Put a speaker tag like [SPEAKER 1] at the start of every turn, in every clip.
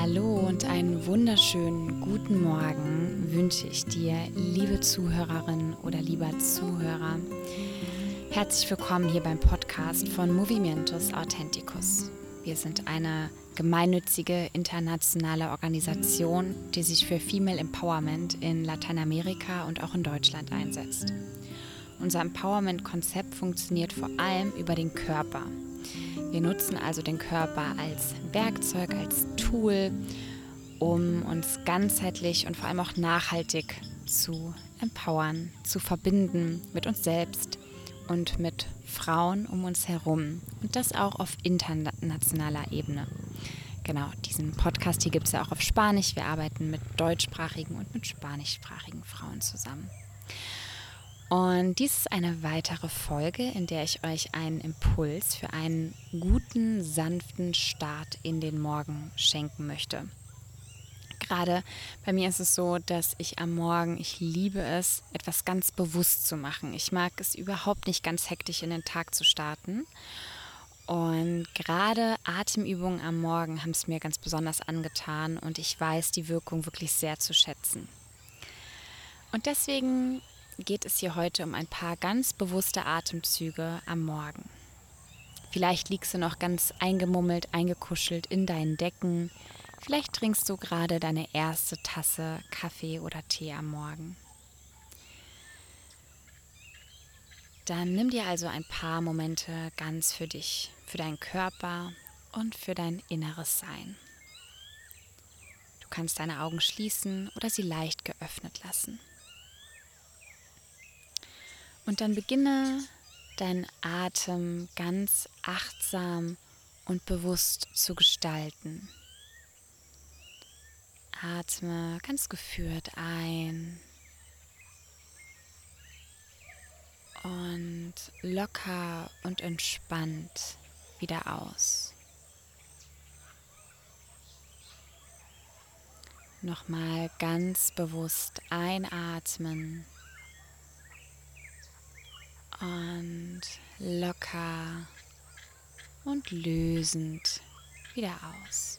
[SPEAKER 1] Hallo und einen wunderschönen guten Morgen wünsche ich dir, liebe Zuhörerin oder lieber Zuhörer. Herzlich willkommen hier beim Podcast von Movimentus Authenticus. Wir sind eine gemeinnützige internationale Organisation, die sich für Female Empowerment in Lateinamerika und auch in Deutschland einsetzt. Unser Empowerment-Konzept funktioniert vor allem über den Körper. Wir nutzen also den Körper als Werkzeug, als Tool, um uns ganzheitlich und vor allem auch nachhaltig zu empowern, zu verbinden mit uns selbst und mit Frauen um uns herum. Und das auch auf internationaler Ebene. Genau, diesen Podcast hier gibt es ja auch auf Spanisch. Wir arbeiten mit deutschsprachigen und mit spanischsprachigen Frauen zusammen. Und dies ist eine weitere Folge, in der ich euch einen Impuls für einen guten, sanften Start in den Morgen schenken möchte. Gerade bei mir ist es so, dass ich am Morgen, ich liebe es, etwas ganz bewusst zu machen. Ich mag es überhaupt nicht ganz hektisch in den Tag zu starten. Und gerade Atemübungen am Morgen haben es mir ganz besonders angetan und ich weiß die Wirkung wirklich sehr zu schätzen. Und deswegen geht es hier heute um ein paar ganz bewusste Atemzüge am Morgen. Vielleicht liegst du noch ganz eingemummelt, eingekuschelt in deinen Decken. Vielleicht trinkst du gerade deine erste Tasse Kaffee oder Tee am Morgen. Dann nimm dir also ein paar Momente ganz für dich, für deinen Körper und für dein inneres Sein. Du kannst deine Augen schließen oder sie leicht geöffnet lassen. Und dann beginne deinen Atem ganz achtsam und bewusst zu gestalten. Atme ganz geführt ein und locker und entspannt wieder aus. Nochmal ganz bewusst einatmen und locker und lösend wieder aus.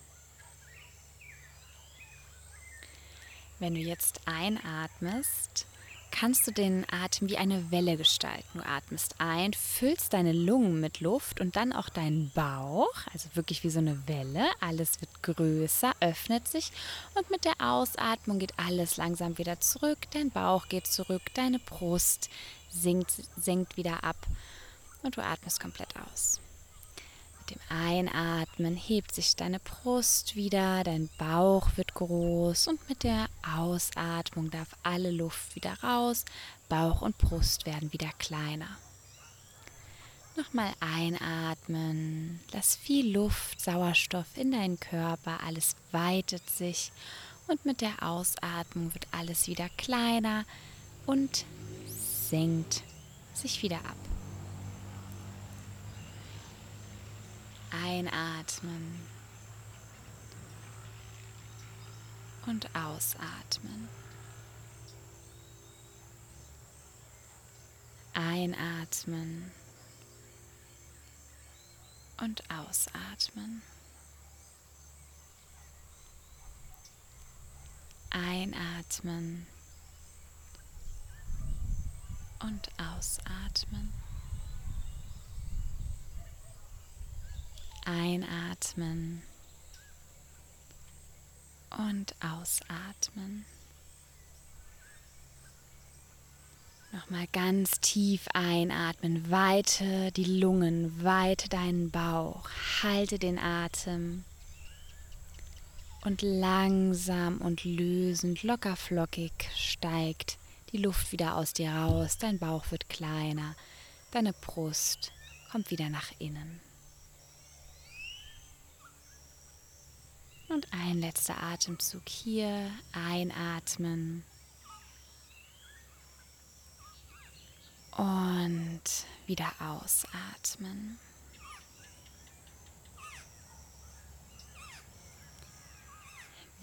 [SPEAKER 1] Wenn du jetzt einatmest, kannst du den Atem wie eine Welle gestalten. Du atmest ein, füllst deine Lungen mit Luft und dann auch deinen Bauch, also wirklich wie so eine Welle. Alles wird größer, öffnet sich und mit der Ausatmung geht alles langsam wieder zurück. Dein Bauch geht zurück, deine Brust sinkt, senkt wieder ab und du atmest komplett aus. Mit dem Einatmen hebt sich deine Brust wieder, dein Bauch wird groß und mit der Ausatmung darf alle Luft wieder raus, Bauch und Brust werden wieder kleiner. Nochmal einatmen, lass viel Luft, Sauerstoff in deinen Körper, alles weitet sich und mit der Ausatmung wird alles wieder kleiner und senkt sich wieder ab. Einatmen und ausatmen. Einatmen und ausatmen. Einatmen und ausatmen. Einatmen und ausatmen. Nochmal ganz tief einatmen, weite die Lungen, weite deinen Bauch, halte den Atem und langsam und lösend, lockerflockig steigt die Luft wieder aus dir raus, dein Bauch wird kleiner, deine Brust kommt wieder nach innen. Und ein letzter Atemzug hier, einatmen. Und wieder ausatmen.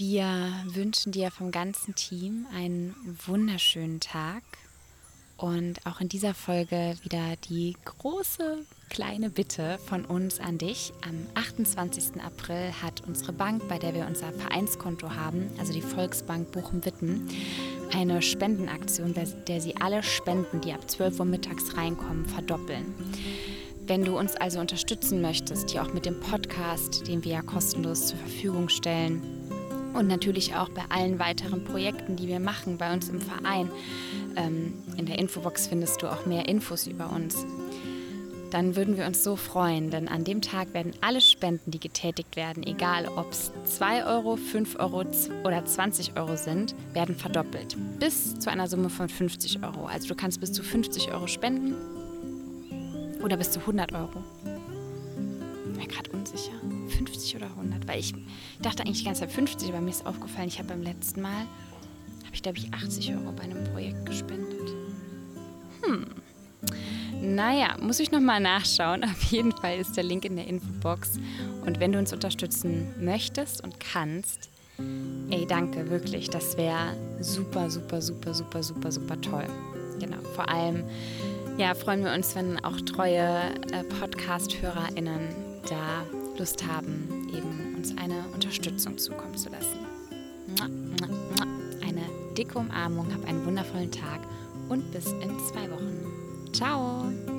[SPEAKER 1] Wir wünschen dir vom ganzen Team einen wunderschönen Tag und auch in dieser Folge wieder die große kleine Bitte von uns an dich. Am 28. April hat unsere Bank, bei der wir unser Vereinskonto haben, also die Volksbank Bochum-Witten, eine Spendenaktion, bei der sie alle Spenden, die ab 12 Uhr mittags reinkommen, verdoppeln. Wenn du uns also unterstützen möchtest, hier auch mit dem Podcast, den wir ja kostenlos zur Verfügung stellen, und natürlich auch bei allen weiteren Projekten, die wir machen bei uns im Verein. Ähm, in der Infobox findest du auch mehr Infos über uns dann würden wir uns so freuen, denn an dem Tag werden alle Spenden, die getätigt werden, egal ob es 2 Euro, 5 Euro oder 20 Euro sind, werden verdoppelt. Bis zu einer Summe von 50 Euro. Also du kannst bis zu 50 Euro spenden oder bis zu 100 Euro. Bin gerade unsicher. 50 oder 100? Weil ich dachte eigentlich die ganze Zeit 50, aber mir ist aufgefallen, ich habe beim letzten Mal, habe ich glaube ich 80 Euro bei einem Projekt gespendet. Hm. Naja, muss ich nochmal nachschauen. Auf jeden Fall ist der Link in der Infobox. Und wenn du uns unterstützen möchtest und kannst, ey, danke, wirklich. Das wäre super, super, super, super, super, super toll. Genau, vor allem ja, freuen wir uns, wenn auch treue äh, Podcast-HörerInnen da Lust haben, eben uns eine Unterstützung zukommen zu lassen. Eine dicke Umarmung, hab einen wundervollen Tag und bis in zwei Wochen. Ciao!